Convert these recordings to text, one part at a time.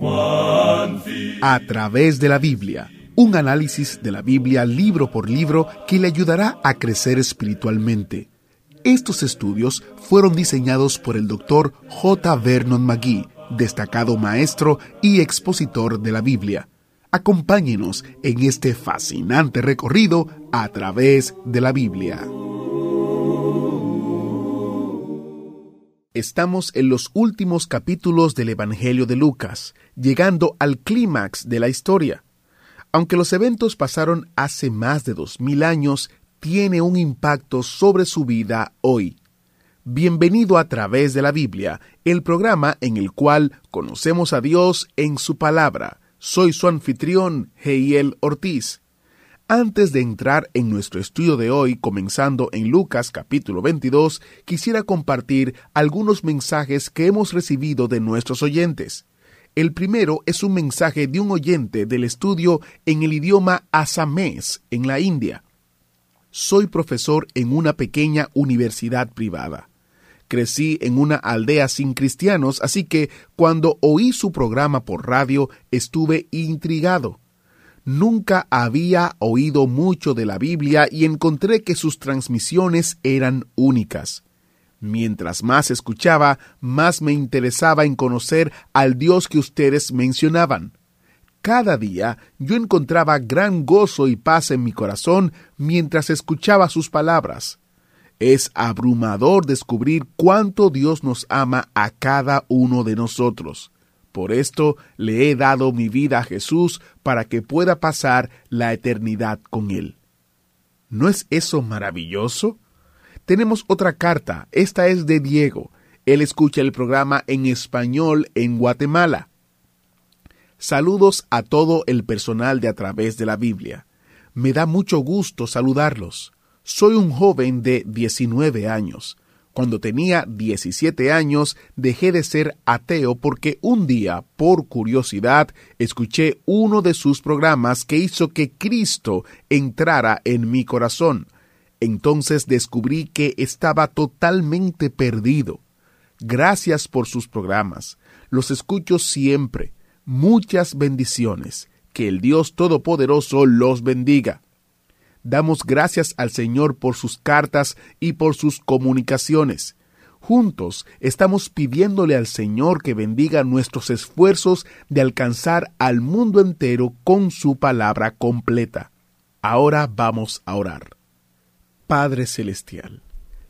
A través de la Biblia, un análisis de la Biblia libro por libro que le ayudará a crecer espiritualmente. Estos estudios fueron diseñados por el Dr. J. Vernon McGee, destacado maestro y expositor de la Biblia. Acompáñenos en este fascinante recorrido a través de la Biblia. Estamos en los últimos capítulos del Evangelio de Lucas, llegando al clímax de la historia. Aunque los eventos pasaron hace más de dos mil años, tiene un impacto sobre su vida hoy. Bienvenido a través de la Biblia, el programa en el cual conocemos a Dios en su palabra soy su anfitrión, Heiel Ortiz. Antes de entrar en nuestro estudio de hoy, comenzando en Lucas capítulo 22, quisiera compartir algunos mensajes que hemos recibido de nuestros oyentes. El primero es un mensaje de un oyente del estudio en el idioma asamés en la India. Soy profesor en una pequeña universidad privada. Crecí en una aldea sin cristianos, así que cuando oí su programa por radio estuve intrigado. Nunca había oído mucho de la Biblia y encontré que sus transmisiones eran únicas. Mientras más escuchaba, más me interesaba en conocer al Dios que ustedes mencionaban. Cada día yo encontraba gran gozo y paz en mi corazón mientras escuchaba sus palabras. Es abrumador descubrir cuánto Dios nos ama a cada uno de nosotros. Por esto le he dado mi vida a Jesús para que pueda pasar la eternidad con Él. ¿No es eso maravilloso? Tenemos otra carta, esta es de Diego. Él escucha el programa en español en Guatemala. Saludos a todo el personal de A través de la Biblia. Me da mucho gusto saludarlos. Soy un joven de 19 años. Cuando tenía 17 años dejé de ser ateo porque un día, por curiosidad, escuché uno de sus programas que hizo que Cristo entrara en mi corazón. Entonces descubrí que estaba totalmente perdido. Gracias por sus programas. Los escucho siempre. Muchas bendiciones. Que el Dios Todopoderoso los bendiga. Damos gracias al Señor por sus cartas y por sus comunicaciones. Juntos estamos pidiéndole al Señor que bendiga nuestros esfuerzos de alcanzar al mundo entero con su palabra completa. Ahora vamos a orar. Padre Celestial,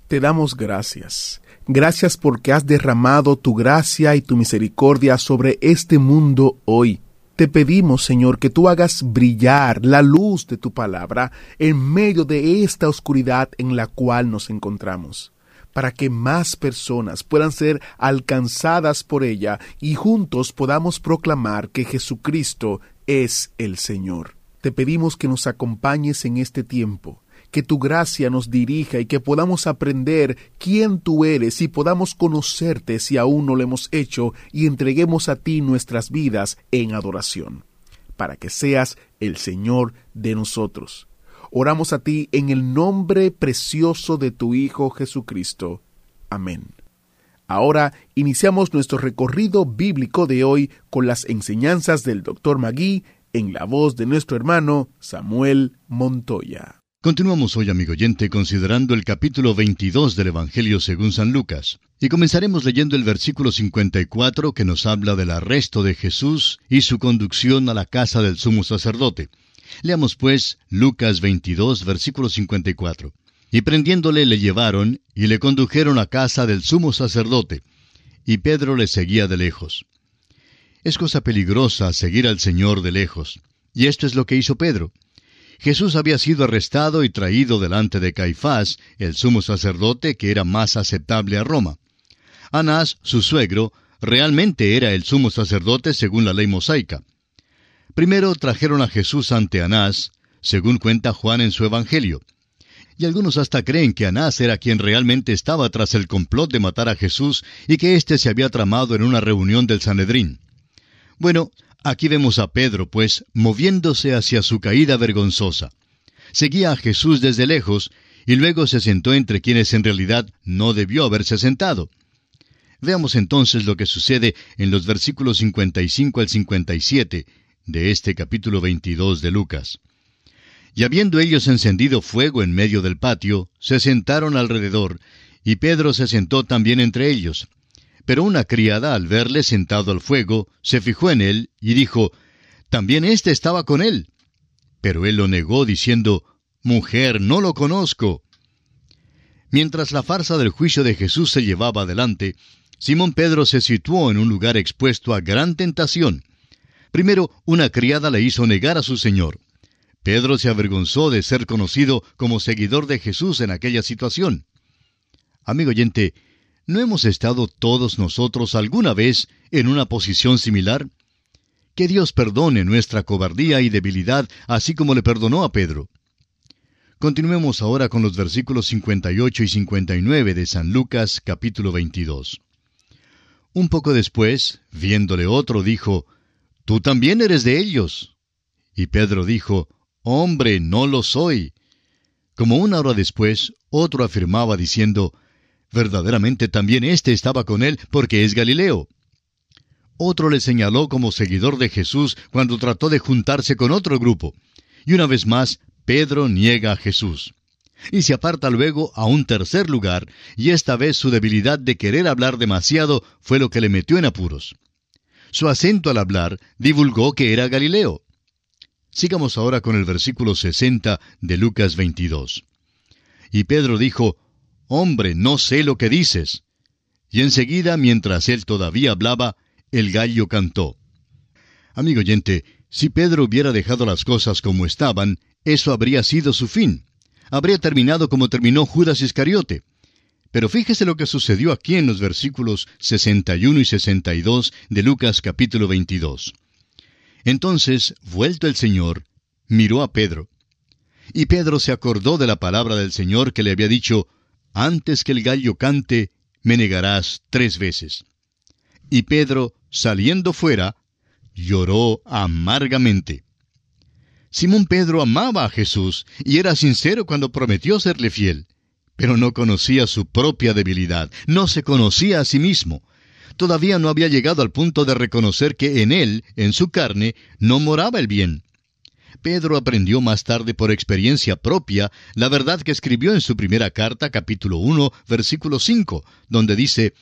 te damos gracias. Gracias porque has derramado tu gracia y tu misericordia sobre este mundo hoy. Te pedimos, Señor, que tú hagas brillar la luz de tu palabra en medio de esta oscuridad en la cual nos encontramos, para que más personas puedan ser alcanzadas por ella y juntos podamos proclamar que Jesucristo es el Señor. Te pedimos que nos acompañes en este tiempo, que tu gracia nos dirija y que podamos aprender quién tú eres y podamos conocerte si aún no lo hemos hecho y entreguemos a ti nuestras vidas en adoración, para que seas el Señor de nosotros. Oramos a ti en el nombre precioso de tu Hijo Jesucristo. Amén. Ahora iniciamos nuestro recorrido bíblico de hoy con las enseñanzas del Dr. Magui en la voz de nuestro hermano Samuel Montoya. Continuamos hoy, amigo oyente, considerando el capítulo 22 del Evangelio según San Lucas. Y comenzaremos leyendo el versículo 54 que nos habla del arresto de Jesús y su conducción a la casa del sumo sacerdote. Leamos pues Lucas 22, versículo 54. Y prendiéndole le llevaron y le condujeron a casa del sumo sacerdote. Y Pedro le seguía de lejos. Es cosa peligrosa seguir al Señor de lejos. Y esto es lo que hizo Pedro. Jesús había sido arrestado y traído delante de Caifás, el sumo sacerdote que era más aceptable a Roma. Anás, su suegro, realmente era el sumo sacerdote según la ley mosaica. Primero trajeron a Jesús ante Anás, según cuenta Juan en su Evangelio. Y algunos hasta creen que Anás era quien realmente estaba tras el complot de matar a Jesús y que éste se había tramado en una reunión del Sanedrín. Bueno, Aquí vemos a Pedro, pues, moviéndose hacia su caída vergonzosa. Seguía a Jesús desde lejos y luego se sentó entre quienes en realidad no debió haberse sentado. Veamos entonces lo que sucede en los versículos 55 al 57 de este capítulo 22 de Lucas. Y habiendo ellos encendido fuego en medio del patio, se sentaron alrededor, y Pedro se sentó también entre ellos. Pero una criada, al verle sentado al fuego, se fijó en él y dijo, También éste estaba con él. Pero él lo negó, diciendo, Mujer, no lo conozco. Mientras la farsa del juicio de Jesús se llevaba adelante, Simón Pedro se situó en un lugar expuesto a gran tentación. Primero, una criada le hizo negar a su Señor. Pedro se avergonzó de ser conocido como seguidor de Jesús en aquella situación. Amigo oyente, ¿no hemos estado todos nosotros alguna vez en una posición similar? Que Dios perdone nuestra cobardía y debilidad, así como le perdonó a Pedro. Continuemos ahora con los versículos 58 y 59 de San Lucas capítulo 22. Un poco después, viéndole otro, dijo, Tú también eres de ellos. Y Pedro dijo, Hombre, no lo soy. Como una hora después, otro afirmaba diciendo, Verdaderamente también éste estaba con él porque es Galileo. Otro le señaló como seguidor de Jesús cuando trató de juntarse con otro grupo. Y una vez más, Pedro niega a Jesús y se aparta luego a un tercer lugar, y esta vez su debilidad de querer hablar demasiado fue lo que le metió en apuros. Su acento al hablar divulgó que era Galileo. Sigamos ahora con el versículo 60 de Lucas 22. Y Pedro dijo, Hombre, no sé lo que dices. Y enseguida, mientras él todavía hablaba, el gallo cantó. Amigo oyente, si Pedro hubiera dejado las cosas como estaban, eso habría sido su fin habría terminado como terminó Judas Iscariote. Pero fíjese lo que sucedió aquí en los versículos 61 y 62 de Lucas capítulo 22. Entonces, vuelto el Señor, miró a Pedro. Y Pedro se acordó de la palabra del Señor que le había dicho, Antes que el gallo cante, me negarás tres veces. Y Pedro, saliendo fuera, lloró amargamente. Simón Pedro amaba a Jesús y era sincero cuando prometió serle fiel, pero no conocía su propia debilidad, no se conocía a sí mismo. Todavía no había llegado al punto de reconocer que en él, en su carne, no moraba el bien. Pedro aprendió más tarde por experiencia propia la verdad que escribió en su primera carta, capítulo 1, versículo 5, donde dice,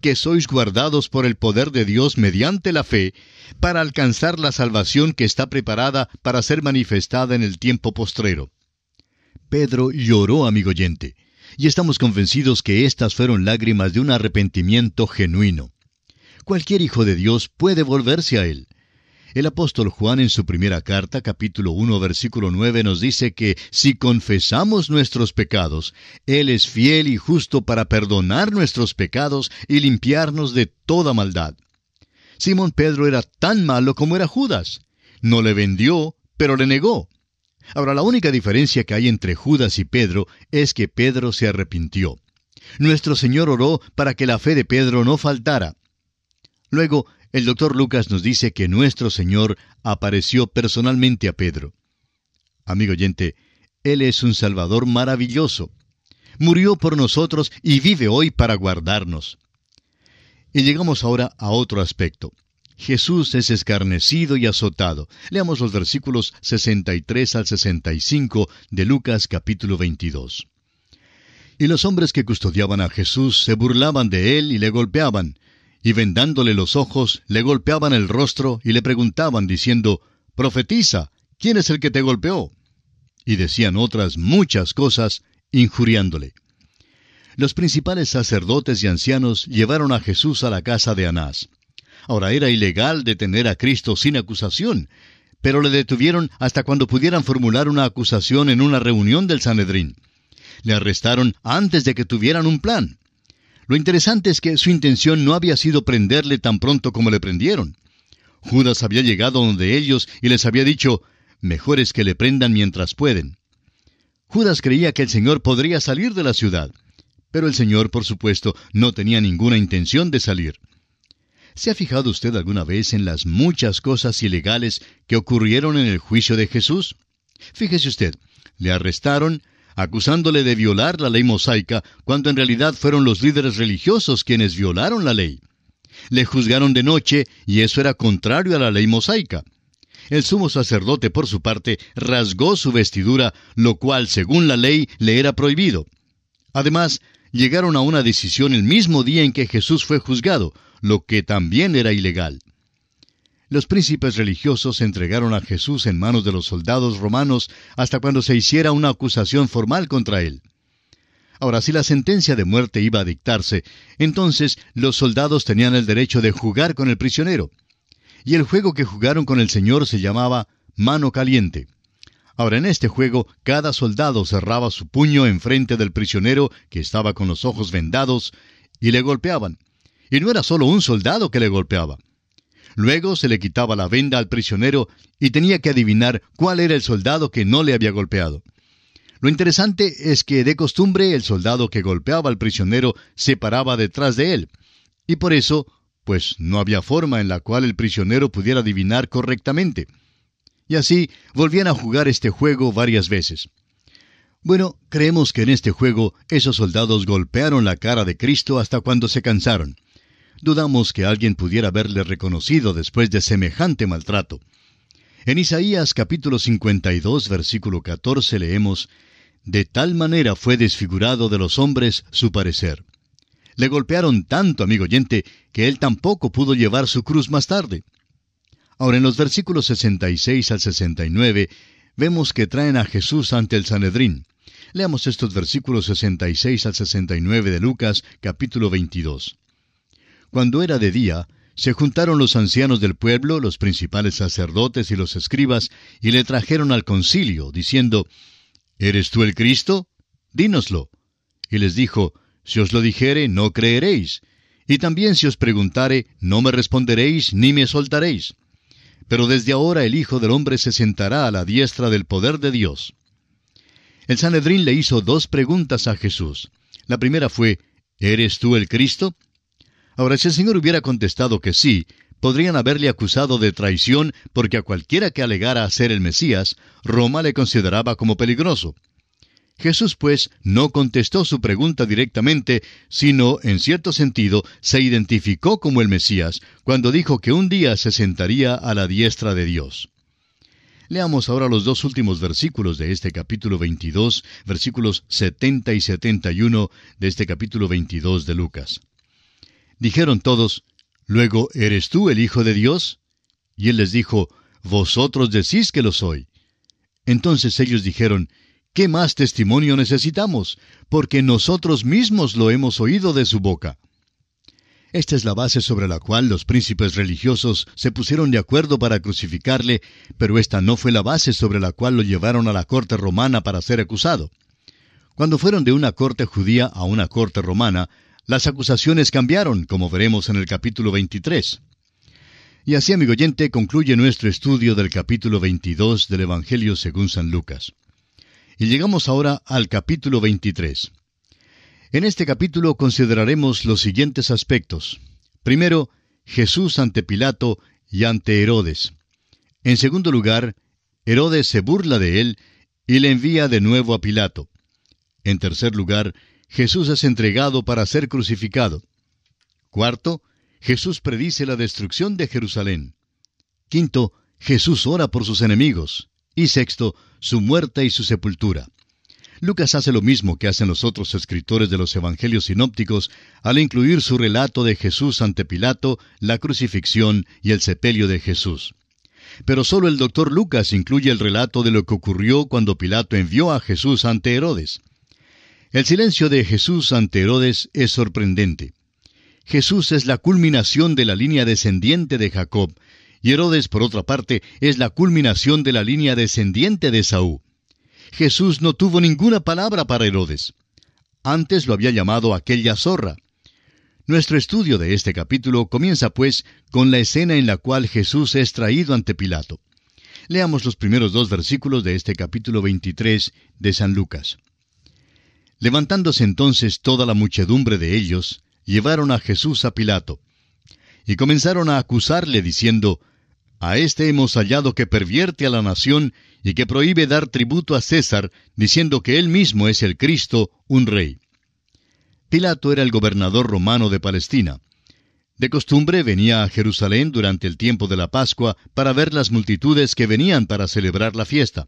que sois guardados por el poder de Dios mediante la fe, para alcanzar la salvación que está preparada para ser manifestada en el tiempo postrero. Pedro lloró, amigo oyente, y estamos convencidos que estas fueron lágrimas de un arrepentimiento genuino. Cualquier hijo de Dios puede volverse a él. El apóstol Juan en su primera carta, capítulo 1, versículo 9, nos dice que si confesamos nuestros pecados, Él es fiel y justo para perdonar nuestros pecados y limpiarnos de toda maldad. Simón Pedro era tan malo como era Judas. No le vendió, pero le negó. Ahora, la única diferencia que hay entre Judas y Pedro es que Pedro se arrepintió. Nuestro Señor oró para que la fe de Pedro no faltara. Luego, el doctor Lucas nos dice que nuestro Señor apareció personalmente a Pedro. Amigo oyente, Él es un Salvador maravilloso. Murió por nosotros y vive hoy para guardarnos. Y llegamos ahora a otro aspecto. Jesús es escarnecido y azotado. Leamos los versículos 63 al 65 de Lucas capítulo 22. Y los hombres que custodiaban a Jesús se burlaban de él y le golpeaban, y vendándole los ojos, le golpeaban el rostro y le preguntaban, diciendo, Profetiza, ¿quién es el que te golpeó? Y decían otras muchas cosas, injuriándole. Los principales sacerdotes y ancianos llevaron a Jesús a la casa de Anás. Ahora era ilegal detener a Cristo sin acusación, pero le detuvieron hasta cuando pudieran formular una acusación en una reunión del Sanedrín. Le arrestaron antes de que tuvieran un plan. Lo interesante es que su intención no había sido prenderle tan pronto como le prendieron. Judas había llegado donde ellos y les había dicho, mejor es que le prendan mientras pueden. Judas creía que el Señor podría salir de la ciudad, pero el Señor, por supuesto, no tenía ninguna intención de salir. ¿Se ha fijado usted alguna vez en las muchas cosas ilegales que ocurrieron en el juicio de Jesús? Fíjese usted, le arrestaron, acusándole de violar la ley mosaica, cuando en realidad fueron los líderes religiosos quienes violaron la ley. Le juzgaron de noche y eso era contrario a la ley mosaica. El sumo sacerdote, por su parte, rasgó su vestidura, lo cual, según la ley, le era prohibido. Además, llegaron a una decisión el mismo día en que Jesús fue juzgado, lo que también era ilegal. Los príncipes religiosos entregaron a Jesús en manos de los soldados romanos hasta cuando se hiciera una acusación formal contra él. Ahora, si la sentencia de muerte iba a dictarse, entonces los soldados tenían el derecho de jugar con el prisionero. Y el juego que jugaron con el Señor se llamaba mano caliente. Ahora, en este juego, cada soldado cerraba su puño enfrente del prisionero que estaba con los ojos vendados y le golpeaban. Y no era solo un soldado que le golpeaba. Luego se le quitaba la venda al prisionero y tenía que adivinar cuál era el soldado que no le había golpeado. Lo interesante es que de costumbre el soldado que golpeaba al prisionero se paraba detrás de él, y por eso, pues no había forma en la cual el prisionero pudiera adivinar correctamente. Y así volvían a jugar este juego varias veces. Bueno, creemos que en este juego esos soldados golpearon la cara de Cristo hasta cuando se cansaron. Dudamos que alguien pudiera haberle reconocido después de semejante maltrato. En Isaías capítulo 52 versículo 14 leemos, De tal manera fue desfigurado de los hombres su parecer. Le golpearon tanto, amigo oyente, que él tampoco pudo llevar su cruz más tarde. Ahora en los versículos 66 al 69 vemos que traen a Jesús ante el Sanedrín. Leamos estos versículos 66 al 69 de Lucas capítulo 22. Cuando era de día, se juntaron los ancianos del pueblo, los principales sacerdotes y los escribas, y le trajeron al concilio, diciendo, ¿Eres tú el Cristo? Dínoslo. Y les dijo, Si os lo dijere, no creeréis. Y también si os preguntare, no me responderéis ni me soltaréis. Pero desde ahora el Hijo del Hombre se sentará a la diestra del poder de Dios. El Sanedrín le hizo dos preguntas a Jesús. La primera fue, ¿Eres tú el Cristo? Ahora, si el Señor hubiera contestado que sí, podrían haberle acusado de traición porque a cualquiera que alegara ser el Mesías, Roma le consideraba como peligroso. Jesús, pues, no contestó su pregunta directamente, sino, en cierto sentido, se identificó como el Mesías, cuando dijo que un día se sentaría a la diestra de Dios. Leamos ahora los dos últimos versículos de este capítulo 22, versículos 70 y 71 de este capítulo 22 de Lucas. Dijeron todos, Luego, ¿eres tú el Hijo de Dios? Y él les dijo, Vosotros decís que lo soy. Entonces ellos dijeron, ¿Qué más testimonio necesitamos? Porque nosotros mismos lo hemos oído de su boca. Esta es la base sobre la cual los príncipes religiosos se pusieron de acuerdo para crucificarle, pero esta no fue la base sobre la cual lo llevaron a la corte romana para ser acusado. Cuando fueron de una corte judía a una corte romana, las acusaciones cambiaron, como veremos en el capítulo 23. Y así, amigo oyente, concluye nuestro estudio del capítulo 22 del Evangelio según San Lucas. Y llegamos ahora al capítulo 23. En este capítulo consideraremos los siguientes aspectos. Primero, Jesús ante Pilato y ante Herodes. En segundo lugar, Herodes se burla de él y le envía de nuevo a Pilato. En tercer lugar, Jesús es entregado para ser crucificado. Cuarto, Jesús predice la destrucción de Jerusalén. Quinto, Jesús ora por sus enemigos. Y sexto, su muerte y su sepultura. Lucas hace lo mismo que hacen los otros escritores de los Evangelios sinópticos al incluir su relato de Jesús ante Pilato, la crucifixión y el sepelio de Jesús. Pero solo el doctor Lucas incluye el relato de lo que ocurrió cuando Pilato envió a Jesús ante Herodes. El silencio de Jesús ante Herodes es sorprendente. Jesús es la culminación de la línea descendiente de Jacob, y Herodes, por otra parte, es la culminación de la línea descendiente de Saúl. Jesús no tuvo ninguna palabra para Herodes. Antes lo había llamado aquella zorra. Nuestro estudio de este capítulo comienza, pues, con la escena en la cual Jesús es traído ante Pilato. Leamos los primeros dos versículos de este capítulo 23 de San Lucas. Levantándose entonces toda la muchedumbre de ellos, llevaron a Jesús a Pilato. Y comenzaron a acusarle diciendo, A este hemos hallado que pervierte a la nación y que prohíbe dar tributo a César, diciendo que él mismo es el Cristo, un rey. Pilato era el gobernador romano de Palestina. De costumbre venía a Jerusalén durante el tiempo de la Pascua para ver las multitudes que venían para celebrar la fiesta.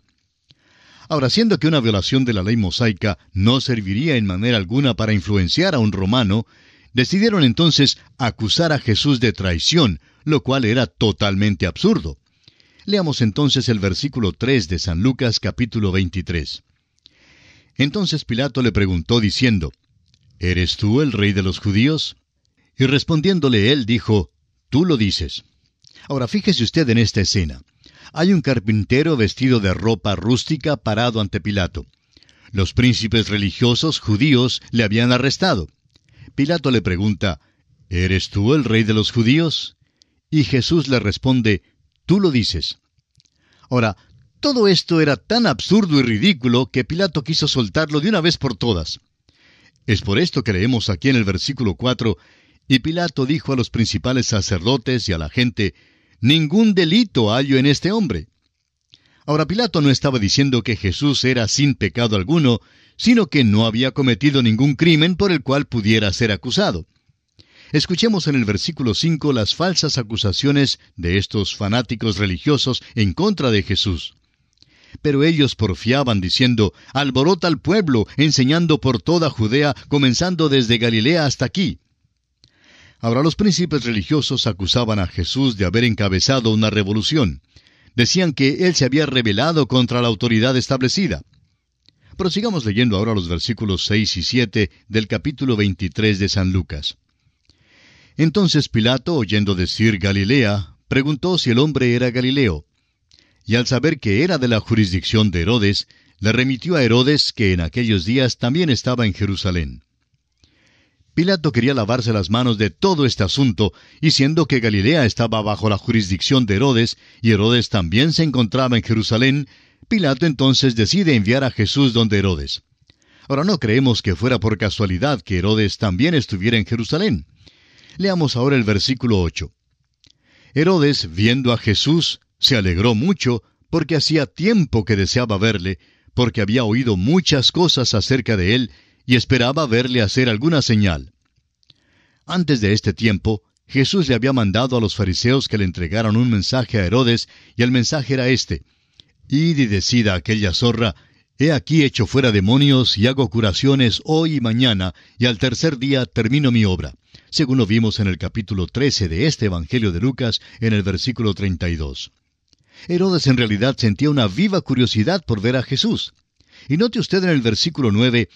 Ahora, siendo que una violación de la ley mosaica no serviría en manera alguna para influenciar a un romano, decidieron entonces acusar a Jesús de traición, lo cual era totalmente absurdo. Leamos entonces el versículo 3 de San Lucas capítulo 23. Entonces Pilato le preguntó diciendo, ¿Eres tú el rey de los judíos? Y respondiéndole él dijo, Tú lo dices. Ahora fíjese usted en esta escena. Hay un carpintero vestido de ropa rústica parado ante Pilato. Los príncipes religiosos judíos le habían arrestado. Pilato le pregunta, ¿Eres tú el rey de los judíos? Y Jesús le responde, Tú lo dices. Ahora, todo esto era tan absurdo y ridículo que Pilato quiso soltarlo de una vez por todas. Es por esto que leemos aquí en el versículo 4, y Pilato dijo a los principales sacerdotes y a la gente, Ningún delito hallo en este hombre. Ahora Pilato no estaba diciendo que Jesús era sin pecado alguno, sino que no había cometido ningún crimen por el cual pudiera ser acusado. Escuchemos en el versículo 5 las falsas acusaciones de estos fanáticos religiosos en contra de Jesús. Pero ellos porfiaban diciendo, alborota al pueblo, enseñando por toda Judea, comenzando desde Galilea hasta aquí. Ahora los príncipes religiosos acusaban a Jesús de haber encabezado una revolución. Decían que él se había rebelado contra la autoridad establecida. Prosigamos leyendo ahora los versículos 6 y 7 del capítulo 23 de San Lucas. Entonces Pilato, oyendo decir Galilea, preguntó si el hombre era Galileo. Y al saber que era de la jurisdicción de Herodes, le remitió a Herodes, que en aquellos días también estaba en Jerusalén. Pilato quería lavarse las manos de todo este asunto, y siendo que Galilea estaba bajo la jurisdicción de Herodes, y Herodes también se encontraba en Jerusalén, Pilato entonces decide enviar a Jesús donde Herodes. Ahora no creemos que fuera por casualidad que Herodes también estuviera en Jerusalén. Leamos ahora el versículo 8. Herodes, viendo a Jesús, se alegró mucho, porque hacía tiempo que deseaba verle, porque había oído muchas cosas acerca de él, y esperaba verle hacer alguna señal. Antes de este tiempo, Jesús le había mandado a los fariseos que le entregaran un mensaje a Herodes, y el mensaje era este, Id y decida aquella zorra, He aquí hecho fuera demonios y hago curaciones hoy y mañana, y al tercer día termino mi obra, según lo vimos en el capítulo 13 de este Evangelio de Lucas, en el versículo 32. Herodes en realidad sentía una viva curiosidad por ver a Jesús. Y note usted en el versículo 9,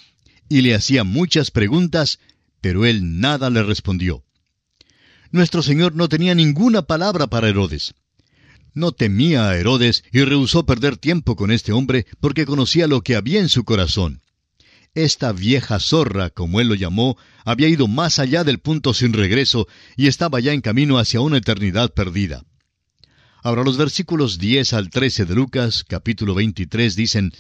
y le hacía muchas preguntas, pero él nada le respondió. Nuestro Señor no tenía ninguna palabra para Herodes no temía a Herodes y rehusó perder tiempo con este hombre porque conocía lo que había en su corazón. Esta vieja zorra, como él lo llamó, había ido más allá del punto sin regreso y estaba ya en camino hacia una eternidad perdida. Ahora los versículos 10 al 13 de Lucas, capítulo 23, dicen,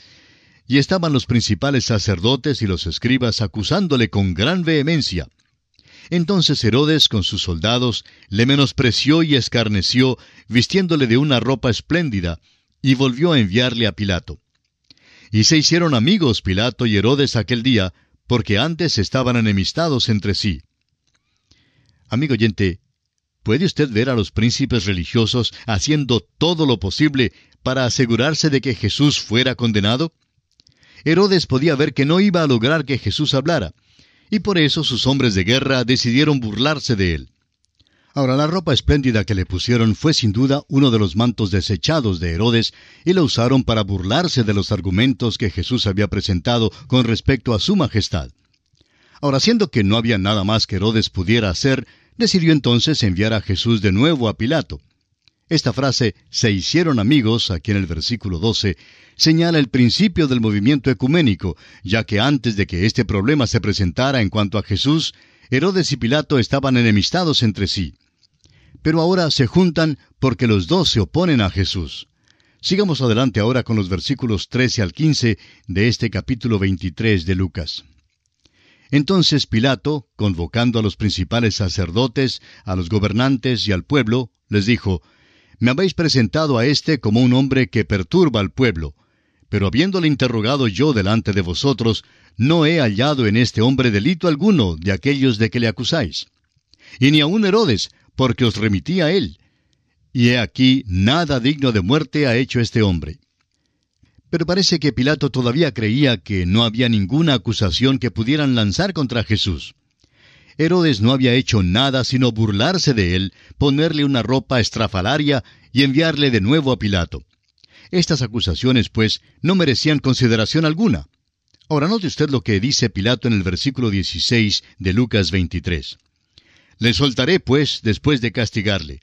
Y estaban los principales sacerdotes y los escribas acusándole con gran vehemencia. Entonces Herodes con sus soldados le menospreció y escarneció, vistiéndole de una ropa espléndida, y volvió a enviarle a Pilato. Y se hicieron amigos Pilato y Herodes aquel día, porque antes estaban enemistados entre sí. Amigo oyente, ¿puede usted ver a los príncipes religiosos haciendo todo lo posible para asegurarse de que Jesús fuera condenado? Herodes podía ver que no iba a lograr que Jesús hablara, y por eso sus hombres de guerra decidieron burlarse de él. Ahora, la ropa espléndida que le pusieron fue sin duda uno de los mantos desechados de Herodes y lo usaron para burlarse de los argumentos que Jesús había presentado con respecto a su majestad. Ahora, siendo que no había nada más que Herodes pudiera hacer, decidió entonces enviar a Jesús de nuevo a Pilato. Esta frase, se hicieron amigos, aquí en el versículo 12, señala el principio del movimiento ecuménico, ya que antes de que este problema se presentara en cuanto a Jesús, Herodes y Pilato estaban enemistados entre sí. Pero ahora se juntan porque los dos se oponen a Jesús. Sigamos adelante ahora con los versículos 13 al 15 de este capítulo 23 de Lucas. Entonces Pilato, convocando a los principales sacerdotes, a los gobernantes y al pueblo, les dijo, Me habéis presentado a éste como un hombre que perturba al pueblo, pero habiéndole interrogado yo delante de vosotros, no he hallado en este hombre delito alguno de aquellos de que le acusáis. Y ni aun Herodes, porque os remití a él. Y he aquí, nada digno de muerte ha hecho este hombre. Pero parece que Pilato todavía creía que no había ninguna acusación que pudieran lanzar contra Jesús. Herodes no había hecho nada sino burlarse de él, ponerle una ropa estrafalaria y enviarle de nuevo a Pilato. Estas acusaciones, pues, no merecían consideración alguna. Ahora note usted lo que dice Pilato en el versículo 16 de Lucas 23. Le soltaré, pues, después de castigarle.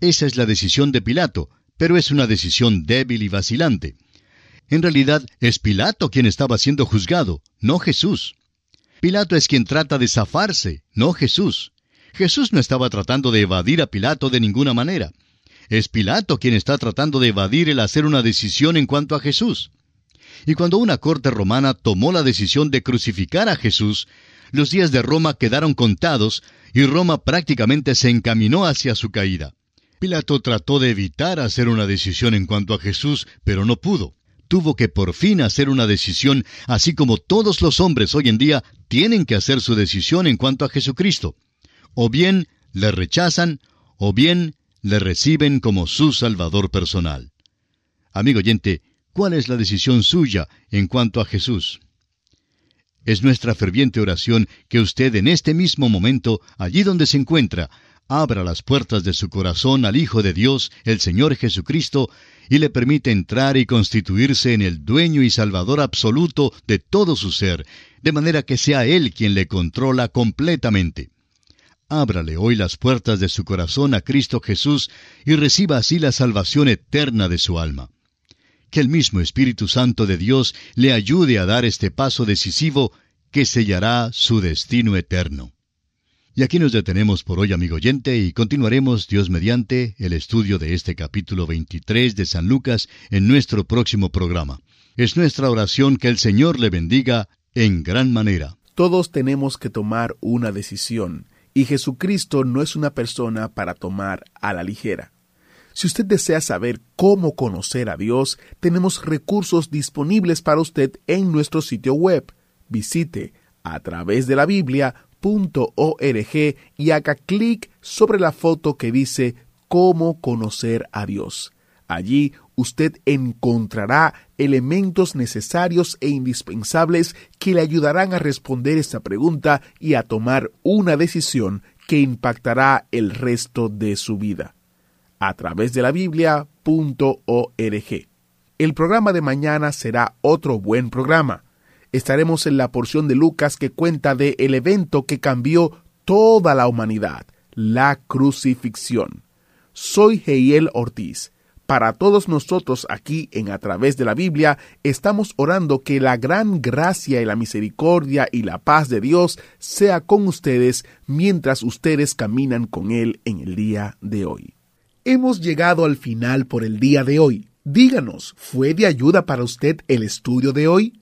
Esa es la decisión de Pilato, pero es una decisión débil y vacilante. En realidad es Pilato quien estaba siendo juzgado, no Jesús. Pilato es quien trata de zafarse, no Jesús. Jesús no estaba tratando de evadir a Pilato de ninguna manera. Es Pilato quien está tratando de evadir el hacer una decisión en cuanto a Jesús. Y cuando una corte romana tomó la decisión de crucificar a Jesús, los días de Roma quedaron contados y Roma prácticamente se encaminó hacia su caída. Pilato trató de evitar hacer una decisión en cuanto a Jesús, pero no pudo tuvo que por fin hacer una decisión, así como todos los hombres hoy en día tienen que hacer su decisión en cuanto a Jesucristo. O bien le rechazan, o bien le reciben como su Salvador personal. Amigo oyente, ¿cuál es la decisión suya en cuanto a Jesús? Es nuestra ferviente oración que usted en este mismo momento, allí donde se encuentra, abra las puertas de su corazón al Hijo de Dios, el Señor Jesucristo, y le permite entrar y constituirse en el dueño y salvador absoluto de todo su ser, de manera que sea Él quien le controla completamente. Ábrale hoy las puertas de su corazón a Cristo Jesús y reciba así la salvación eterna de su alma. Que el mismo Espíritu Santo de Dios le ayude a dar este paso decisivo que sellará su destino eterno. Y aquí nos detenemos por hoy, amigo oyente, y continuaremos, Dios mediante, el estudio de este capítulo 23 de San Lucas en nuestro próximo programa. Es nuestra oración que el Señor le bendiga en gran manera. Todos tenemos que tomar una decisión, y Jesucristo no es una persona para tomar a la ligera. Si usted desea saber cómo conocer a Dios, tenemos recursos disponibles para usted en nuestro sitio web. Visite a través de la Biblia .org y haga clic sobre la foto que dice Cómo conocer a Dios. Allí usted encontrará elementos necesarios e indispensables que le ayudarán a responder esta pregunta y a tomar una decisión que impactará el resto de su vida. A través de la Biblia.org. El programa de mañana será otro buen programa estaremos en la porción de Lucas que cuenta de el evento que cambió toda la humanidad, la crucifixión. Soy Heiel Ortiz. Para todos nosotros aquí en A través de la Biblia, estamos orando que la gran gracia y la misericordia y la paz de Dios sea con ustedes mientras ustedes caminan con Él en el día de hoy. Hemos llegado al final por el día de hoy. Díganos, ¿fue de ayuda para usted el estudio de hoy?